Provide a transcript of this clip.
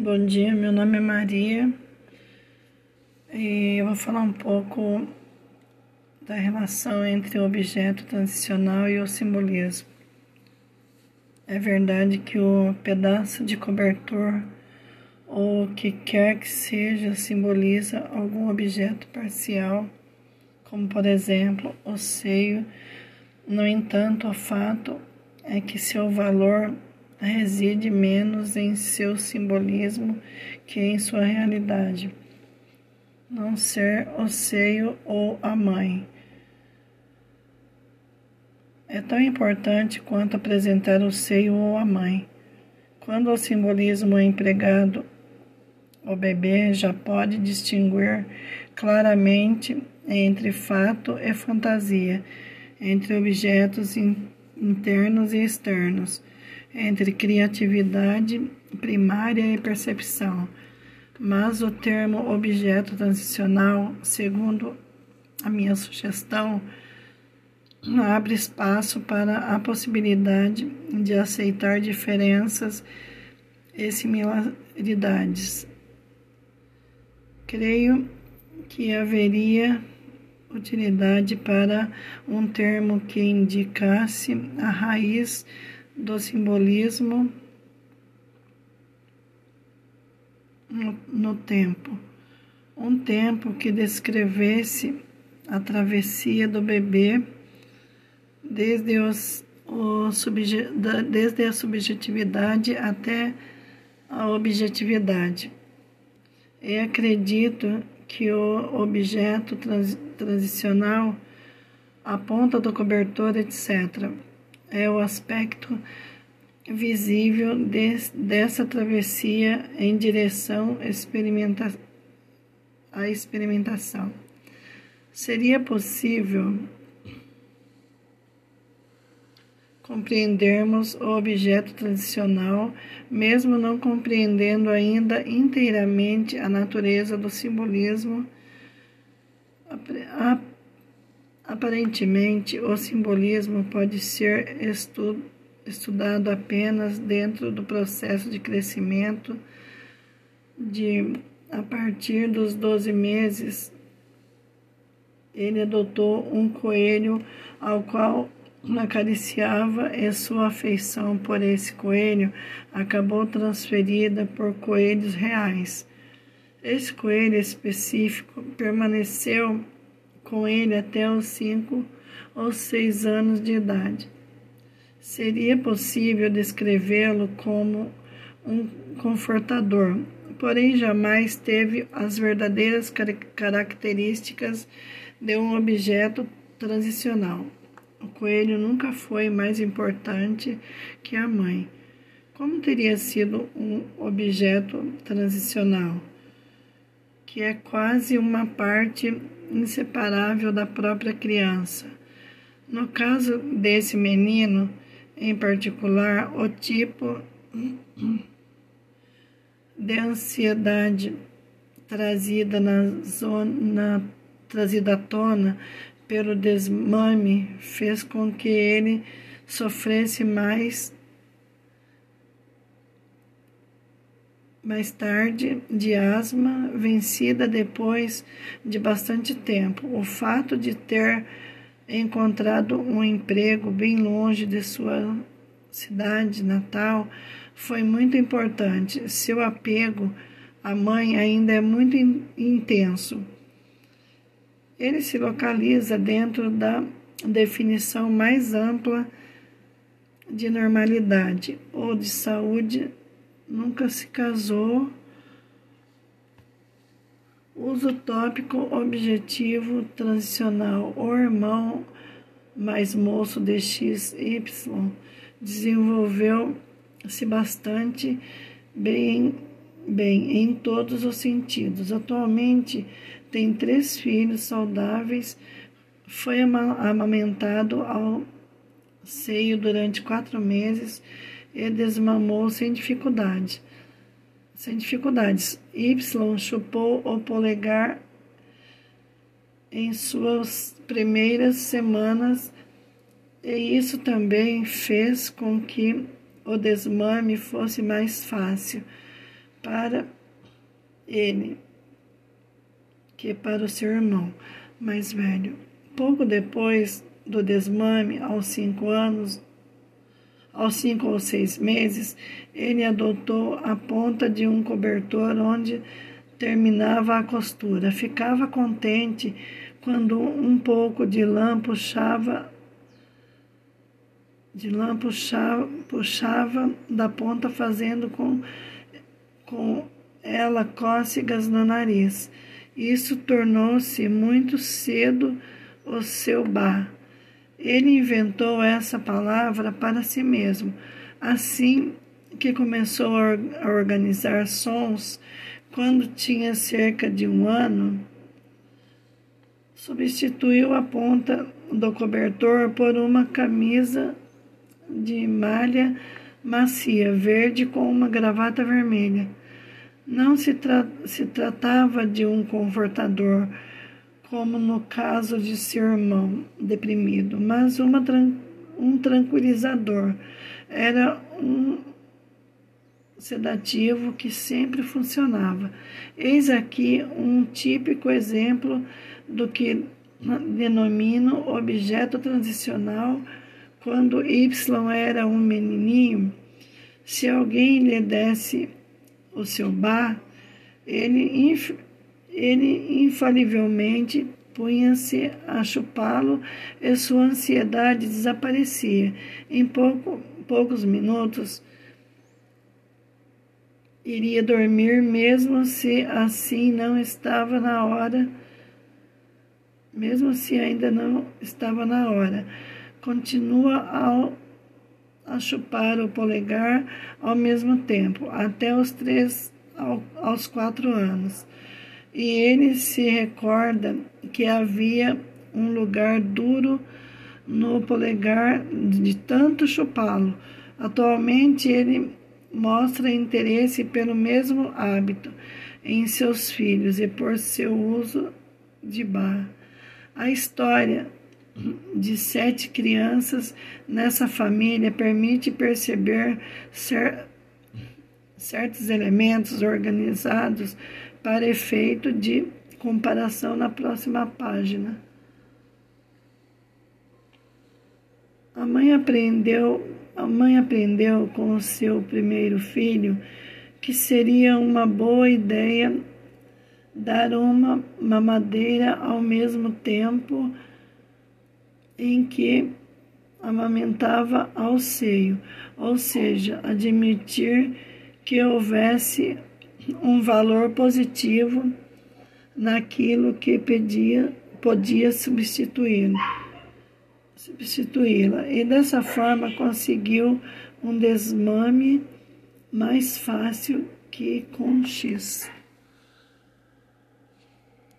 Bom dia, meu nome é Maria e eu vou falar um pouco da relação entre o objeto transicional e o simbolismo. É verdade que o pedaço de cobertor ou o que quer que seja simboliza algum objeto parcial, como por exemplo o seio. No entanto, o fato é que seu valor reside menos em seu simbolismo que em sua realidade. Não ser o seio ou a mãe. É tão importante quanto apresentar o seio ou a mãe. Quando o simbolismo é empregado, o bebê já pode distinguir claramente entre fato e fantasia, entre objetos internos e externos entre criatividade primária e percepção, mas o termo objeto transicional, segundo a minha sugestão, abre espaço para a possibilidade de aceitar diferenças e similaridades. Creio que haveria utilidade para um termo que indicasse a raiz do simbolismo no, no tempo. Um tempo que descrevesse a travessia do bebê desde, os, o desde a subjetividade até a objetividade. E acredito que o objeto trans, transicional, a ponta do cobertor, etc., é o aspecto visível de, dessa travessia em direção experimenta, à experimentação. Seria possível compreendermos o objeto tradicional, mesmo não compreendendo ainda inteiramente a natureza do simbolismo. A, Aparentemente, o simbolismo pode ser estu estudado apenas dentro do processo de crescimento de a partir dos 12 meses. Ele adotou um coelho ao qual acariciava e sua afeição por esse coelho acabou transferida por coelhos reais. Esse coelho específico permaneceu com ele até os cinco ou seis anos de idade. Seria possível descrevê-lo como um confortador, porém jamais teve as verdadeiras características de um objeto transicional. O coelho nunca foi mais importante que a mãe. Como teria sido um objeto transicional, que é quase uma parte inseparável da própria criança. No caso desse menino, em particular, o tipo de ansiedade trazida na zona trazida à tona pelo desmame fez com que ele sofresse mais mais tarde de asma, vencida depois de bastante tempo. O fato de ter encontrado um emprego bem longe de sua cidade natal foi muito importante. Seu apego à mãe ainda é muito intenso. Ele se localiza dentro da definição mais ampla de normalidade ou de saúde nunca se casou. Uso tópico objetivo transicional. O irmão mais moço de XY desenvolveu-se bastante bem, bem em todos os sentidos. Atualmente tem três filhos saudáveis. Foi amamentado ao seio durante quatro meses e desmamou sem dificuldade. Sem dificuldades. Y chupou o polegar em suas primeiras semanas e isso também fez com que o desmame fosse mais fácil para ele que para o seu irmão mais velho. Pouco depois do desmame, aos cinco anos, aos cinco ou seis meses, ele adotou a ponta de um cobertor onde terminava a costura. Ficava contente quando um pouco de lã puxava de lã puxava, puxava da ponta, fazendo com, com ela cócegas no nariz. Isso tornou-se muito cedo o seu bar. Ele inventou essa palavra para si mesmo. Assim que começou a organizar sons, quando tinha cerca de um ano, substituiu a ponta do cobertor por uma camisa de malha macia verde com uma gravata vermelha. Não se, tra se tratava de um confortador, como no caso de seu irmão deprimido, mas uma um tranquilizador. Era um sedativo que sempre funcionava. Eis aqui um típico exemplo do que denomino objeto transicional quando Y era um menininho. Se alguém lhe desse o seu bar, ele, ele infalivelmente punha-se a chupá-lo e sua ansiedade desaparecia. Em pouco, poucos minutos, iria dormir, mesmo se assim não estava na hora, mesmo se ainda não estava na hora. Continua ao a chupar o polegar ao mesmo tempo, até os três ao, aos quatro anos. E ele se recorda que havia um lugar duro no polegar de tanto chupá-lo. Atualmente ele mostra interesse pelo mesmo hábito em seus filhos e por seu uso de barra. A história de sete crianças nessa família permite perceber cer certos elementos organizados para efeito de comparação na próxima página. A mãe aprendeu, a mãe aprendeu com o seu primeiro filho que seria uma boa ideia dar uma mamadeira ao mesmo tempo em que amamentava ao seio, ou seja, admitir que houvesse um valor positivo naquilo que pedia, podia substituí-la. Substituí-la. E dessa forma conseguiu um desmame mais fácil que com X.